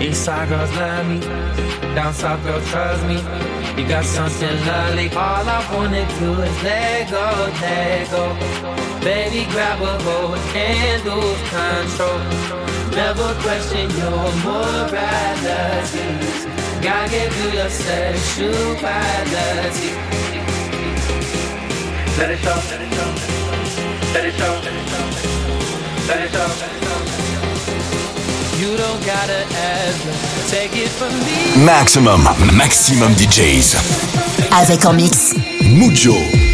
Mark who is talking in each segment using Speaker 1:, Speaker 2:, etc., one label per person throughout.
Speaker 1: East side girls love me. Down south girls trust me. You got something lovely. All I wanna do is let go, let go. Baby, grab a hold and lose control. Never question your morality. Gotta give you your sexuality. Let it show, let it show. Let it show. Let it show. You don't gotta ask, take it from me.
Speaker 2: Maximum, maximum DJs.
Speaker 3: Avec en mix.
Speaker 2: Mujo.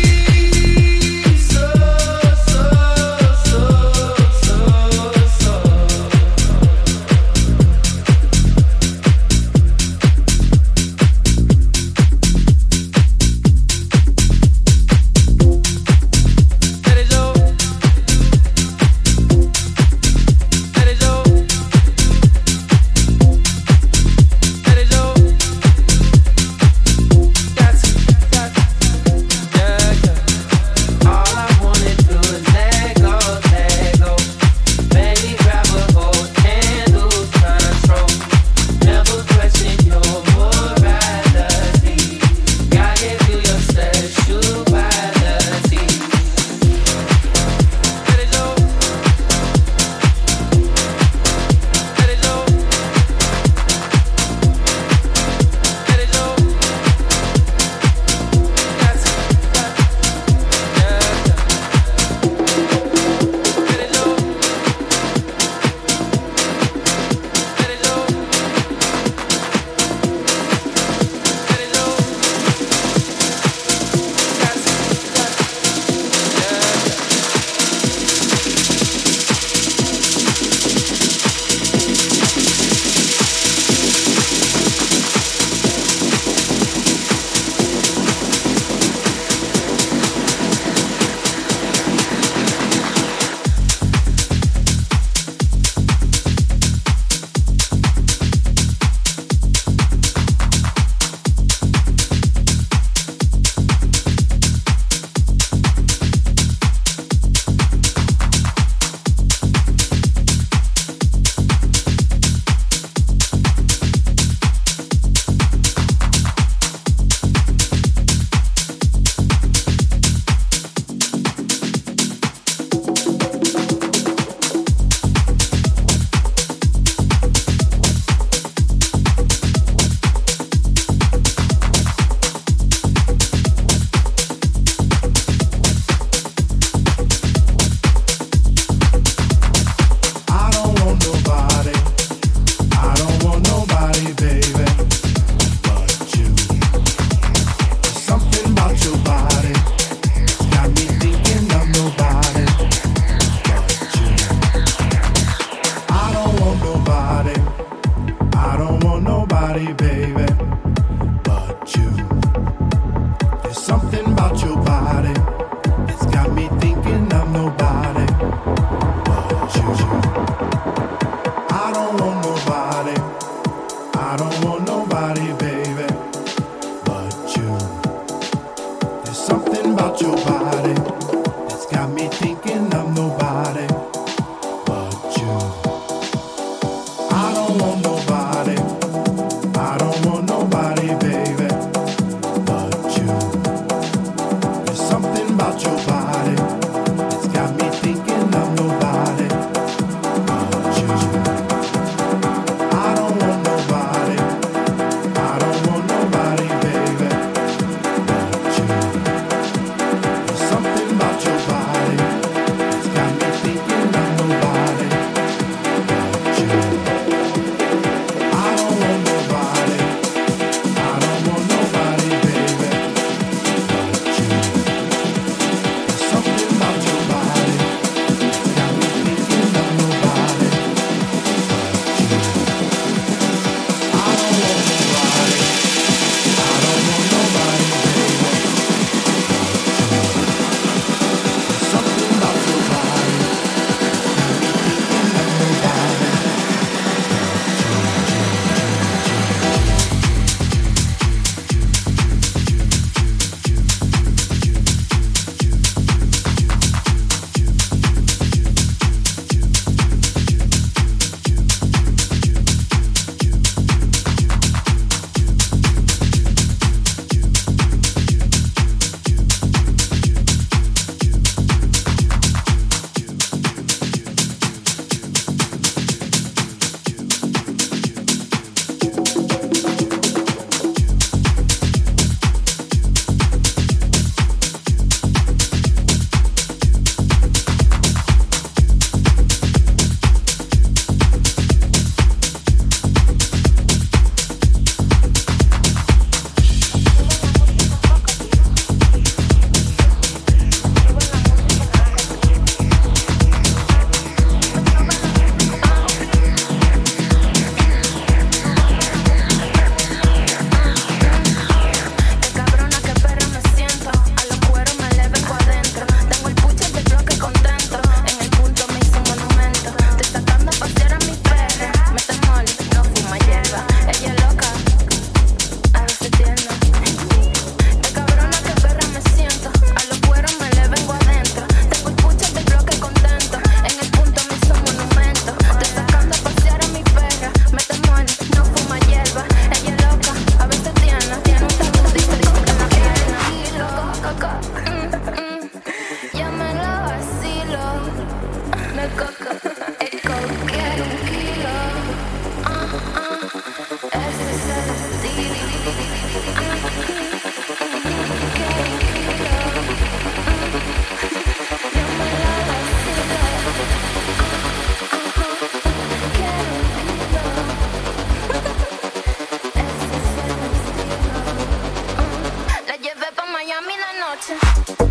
Speaker 4: water.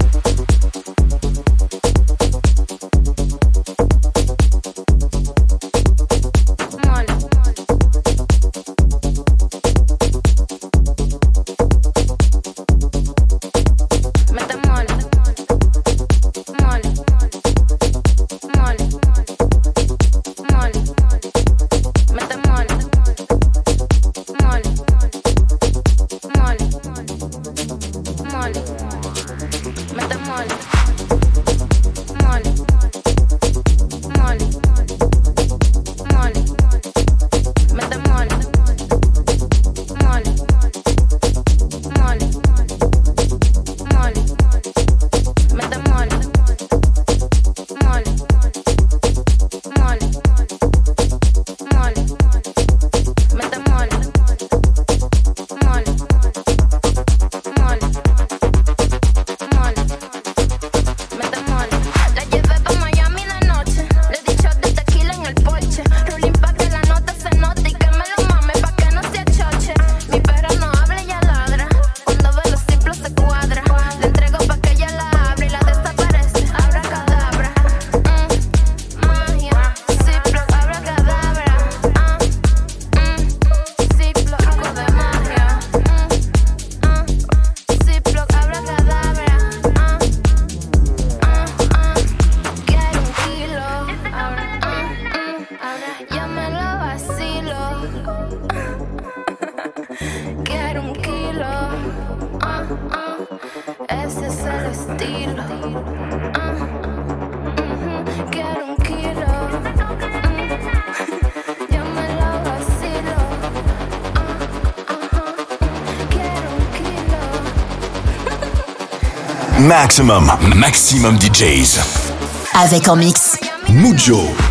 Speaker 2: Maximum, maximum DJs.
Speaker 3: Avec en mix.
Speaker 2: Mujo.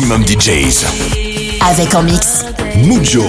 Speaker 2: Maximum DJs.
Speaker 5: Avec en mix. Mujo.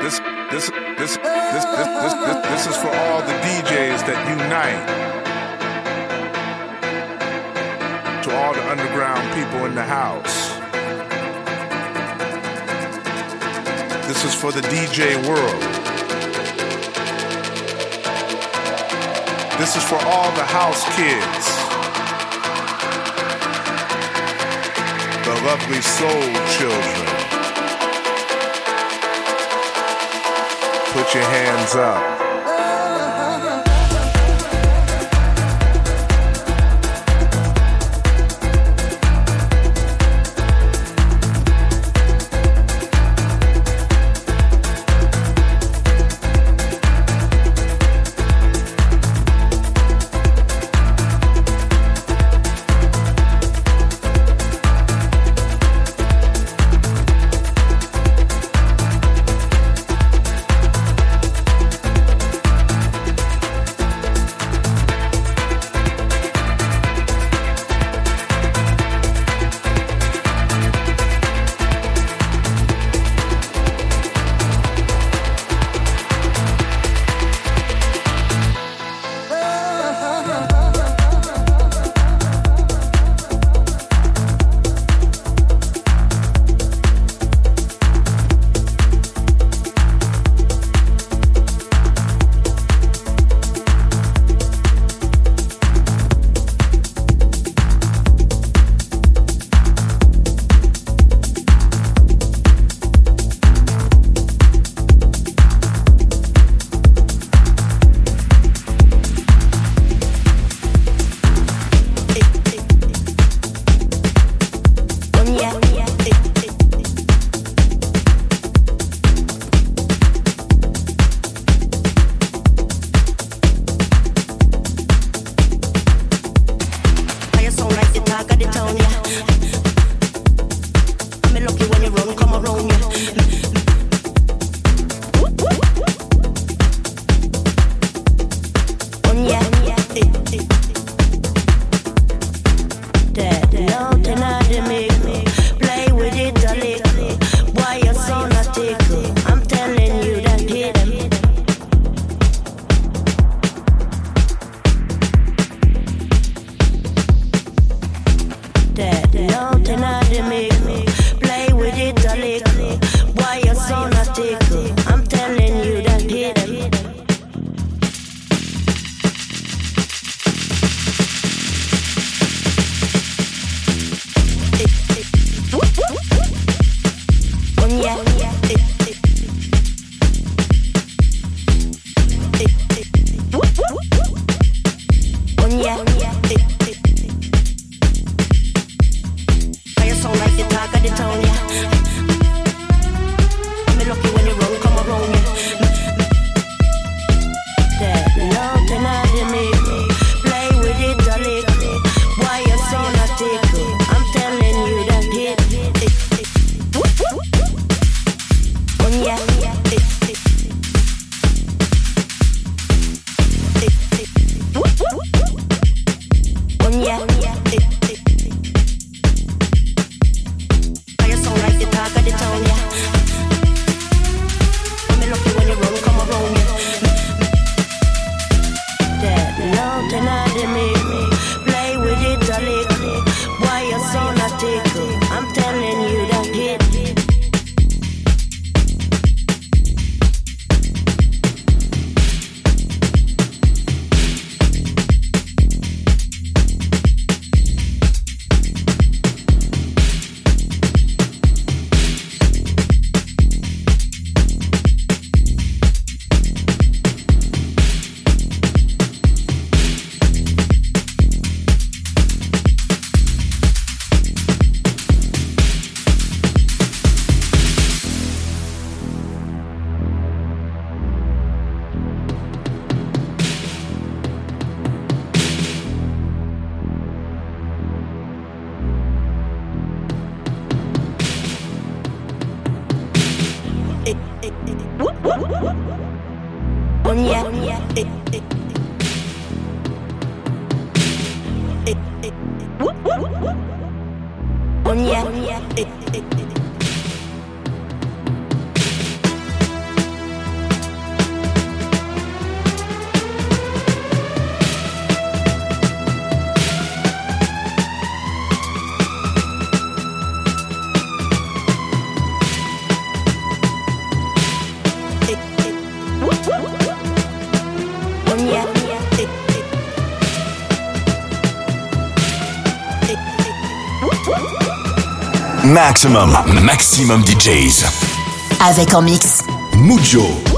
Speaker 6: this, this, this, this, this, this, this, this is for all the DJs that unite. To all the underground people in the house. This is for the DJ world. This is for all the house kids. The lovely soul children. put your hands up.
Speaker 2: Maximum, maximum DJs.
Speaker 3: Avec en mix.
Speaker 2: Mujo.